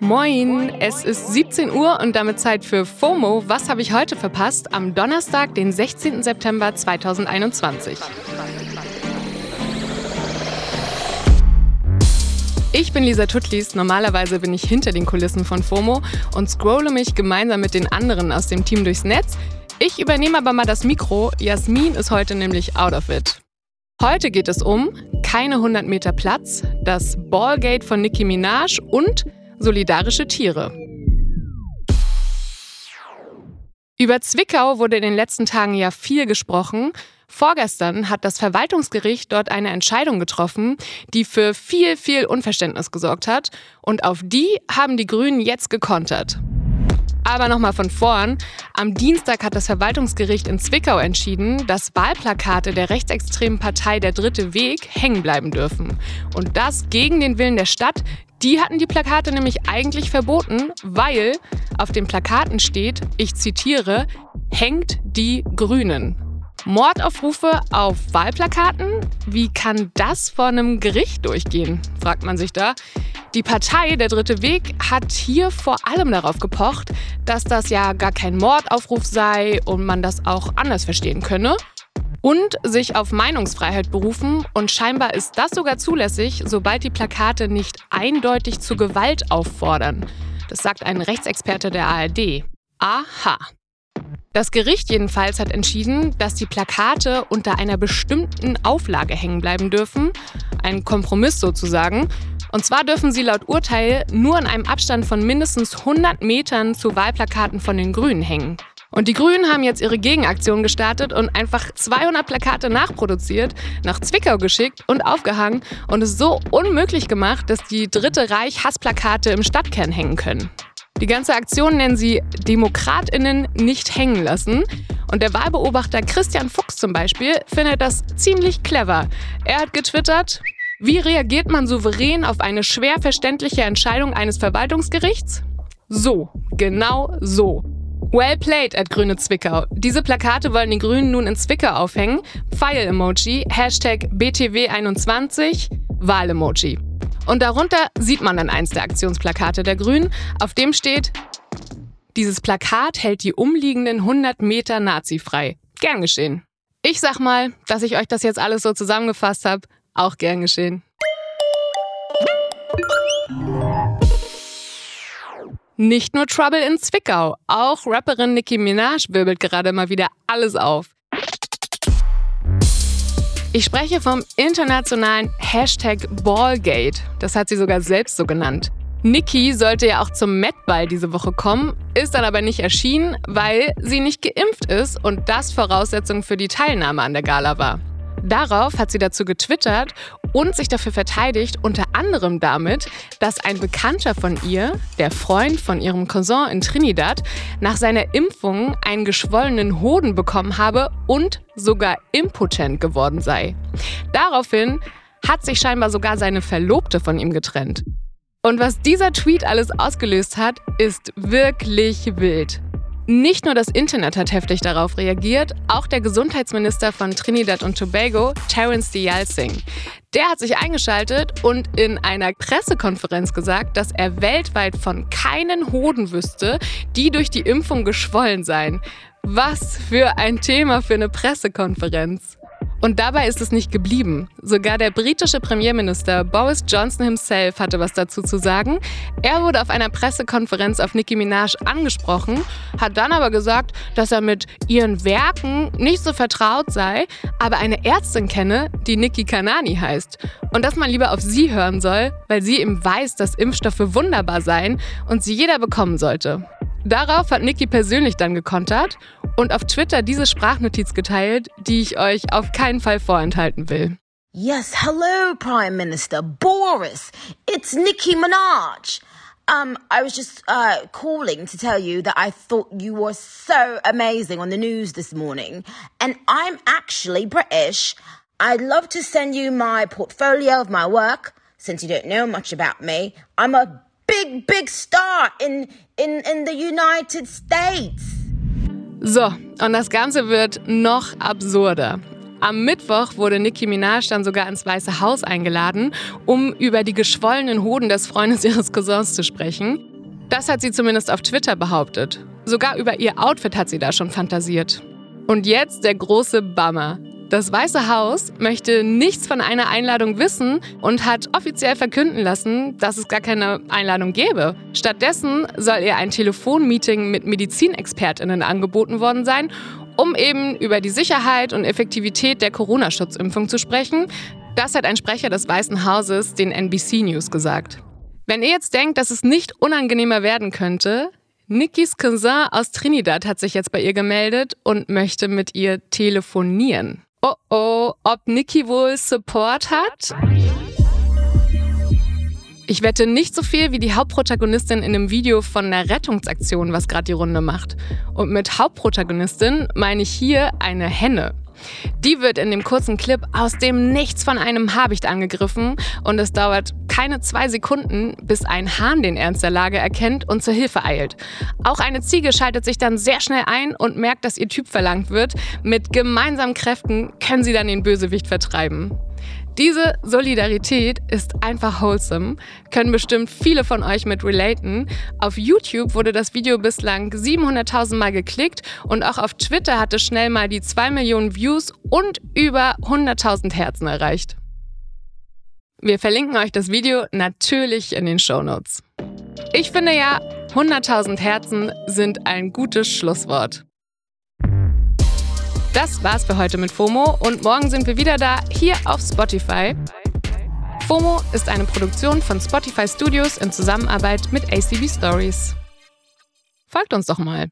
Moin, es ist 17 Uhr und damit Zeit für FOMO. Was habe ich heute verpasst? Am Donnerstag, den 16. September 2021. Ich bin Lisa Tutlis. Normalerweise bin ich hinter den Kulissen von FOMO und scrolle mich gemeinsam mit den anderen aus dem Team durchs Netz. Ich übernehme aber mal das Mikro. Jasmin ist heute nämlich out of it. Heute geht es um keine 100 Meter Platz, das Ballgate von Nicki Minaj und solidarische Tiere. Über Zwickau wurde in den letzten Tagen ja viel gesprochen. Vorgestern hat das Verwaltungsgericht dort eine Entscheidung getroffen, die für viel, viel Unverständnis gesorgt hat. Und auf die haben die Grünen jetzt gekontert. Aber nochmal von vorn. Am Dienstag hat das Verwaltungsgericht in Zwickau entschieden, dass Wahlplakate der rechtsextremen Partei Der Dritte Weg hängen bleiben dürfen. Und das gegen den Willen der Stadt. Die hatten die Plakate nämlich eigentlich verboten, weil auf den Plakaten steht, ich zitiere, hängt die Grünen. Mordaufrufe auf Wahlplakaten? Wie kann das vor einem Gericht durchgehen, fragt man sich da. Die Partei Der Dritte Weg hat hier vor allem darauf gepocht, dass das ja gar kein Mordaufruf sei und man das auch anders verstehen könne. Und sich auf Meinungsfreiheit berufen und scheinbar ist das sogar zulässig, sobald die Plakate nicht eindeutig zu Gewalt auffordern. Das sagt ein Rechtsexperte der ARD. Aha. Das Gericht jedenfalls hat entschieden, dass die Plakate unter einer bestimmten Auflage hängen bleiben dürfen. Ein Kompromiss sozusagen. Und zwar dürfen sie laut Urteil nur in einem Abstand von mindestens 100 Metern zu Wahlplakaten von den Grünen hängen. Und die Grünen haben jetzt ihre Gegenaktion gestartet und einfach 200 Plakate nachproduziert, nach Zwickau geschickt und aufgehangen und es so unmöglich gemacht, dass die Dritte Reich Hassplakate im Stadtkern hängen können. Die ganze Aktion nennen sie DemokratInnen nicht hängen lassen. Und der Wahlbeobachter Christian Fuchs zum Beispiel findet das ziemlich clever. Er hat getwittert, wie reagiert man souverän auf eine schwer verständliche Entscheidung eines Verwaltungsgerichts? So, genau so. Well played at Grüne Zwickau. Diese Plakate wollen die Grünen nun in Zwickau aufhängen. Pfeil-Emoji, Hashtag BTW21, Wahl-Emoji. Und darunter sieht man dann eins der Aktionsplakate der Grünen, auf dem steht, dieses Plakat hält die umliegenden 100 Meter Nazi frei. Gern geschehen. Ich sag mal, dass ich euch das jetzt alles so zusammengefasst habe, auch gern geschehen. Nicht nur Trouble in Zwickau, auch Rapperin Nicki Minaj wirbelt gerade mal wieder alles auf. Ich spreche vom internationalen Hashtag Ballgate. Das hat sie sogar selbst so genannt. Nikki sollte ja auch zum Met-Ball diese Woche kommen, ist dann aber nicht erschienen, weil sie nicht geimpft ist und das Voraussetzung für die Teilnahme an der Gala war. Darauf hat sie dazu getwittert und sich dafür verteidigt, unter anderem damit, dass ein Bekannter von ihr, der Freund von ihrem Cousin in Trinidad, nach seiner Impfung einen geschwollenen Hoden bekommen habe und sogar impotent geworden sei. Daraufhin hat sich scheinbar sogar seine Verlobte von ihm getrennt. Und was dieser Tweet alles ausgelöst hat, ist wirklich wild. Nicht nur das Internet hat heftig darauf reagiert, auch der Gesundheitsminister von Trinidad und Tobago, Terence Dialsing. Der hat sich eingeschaltet und in einer Pressekonferenz gesagt, dass er weltweit von keinen Hoden wüsste, die durch die Impfung geschwollen seien. Was für ein Thema für eine Pressekonferenz. Und dabei ist es nicht geblieben. Sogar der britische Premierminister Boris Johnson himself hatte was dazu zu sagen. Er wurde auf einer Pressekonferenz auf Nicki Minaj angesprochen, hat dann aber gesagt, dass er mit ihren Werken nicht so vertraut sei, aber eine Ärztin kenne, die Nicki Kanani heißt. Und dass man lieber auf sie hören soll, weil sie eben weiß, dass Impfstoffe wunderbar seien und sie jeder bekommen sollte. Darauf hat Niki persönlich dann gekontert und auf Twitter diese Sprachnotiz geteilt, die ich euch auf keinen Fall vorenthalten will. Yes, hello, Prime Minister Boris. It's Nicki Minaj. Um, I was just uh, calling to tell you that I thought you were so amazing on the news this morning. And I'm actually British. I'd love to send you my portfolio of my work. Since you don't know much about me, I'm a big, big star in, in, in the United States. So, und das Ganze wird noch absurder. Am Mittwoch wurde Nicki Minaj dann sogar ins Weiße Haus eingeladen, um über die geschwollenen Hoden des Freundes ihres Cousins zu sprechen. Das hat sie zumindest auf Twitter behauptet. Sogar über ihr Outfit hat sie da schon fantasiert. Und jetzt der große Bummer. Das Weiße Haus möchte nichts von einer Einladung wissen und hat offiziell verkünden lassen, dass es gar keine Einladung gäbe. Stattdessen soll ihr ein Telefonmeeting mit Medizinexpertinnen angeboten worden sein, um eben über die Sicherheit und Effektivität der Corona-Schutzimpfung zu sprechen. Das hat ein Sprecher des Weißen Hauses den NBC News gesagt. Wenn ihr jetzt denkt, dass es nicht unangenehmer werden könnte, Nikis Cousin aus Trinidad hat sich jetzt bei ihr gemeldet und möchte mit ihr telefonieren. Oh oh, ob Niki wohl Support hat? Ich wette nicht so viel wie die Hauptprotagonistin in dem Video von einer Rettungsaktion, was gerade die Runde macht. Und mit Hauptprotagonistin meine ich hier eine Henne. Die wird in dem kurzen Clip aus dem Nichts von einem Habicht angegriffen und es dauert keine zwei Sekunden, bis ein Hahn den Ernst der Lage erkennt und zur Hilfe eilt. Auch eine Ziege schaltet sich dann sehr schnell ein und merkt, dass ihr Typ verlangt wird. Mit gemeinsamen Kräften können sie dann den Bösewicht vertreiben. Diese Solidarität ist einfach wholesome, können bestimmt viele von euch mit relaten. Auf YouTube wurde das Video bislang 700.000 Mal geklickt und auch auf Twitter hat es schnell mal die 2 Millionen Views und über 100.000 Herzen erreicht. Wir verlinken euch das Video natürlich in den Show Notes. Ich finde ja, 100.000 Herzen sind ein gutes Schlusswort. Das war's für heute mit FOMO und morgen sind wir wieder da, hier auf Spotify. FOMO ist eine Produktion von Spotify Studios in Zusammenarbeit mit ACB Stories. Folgt uns doch mal.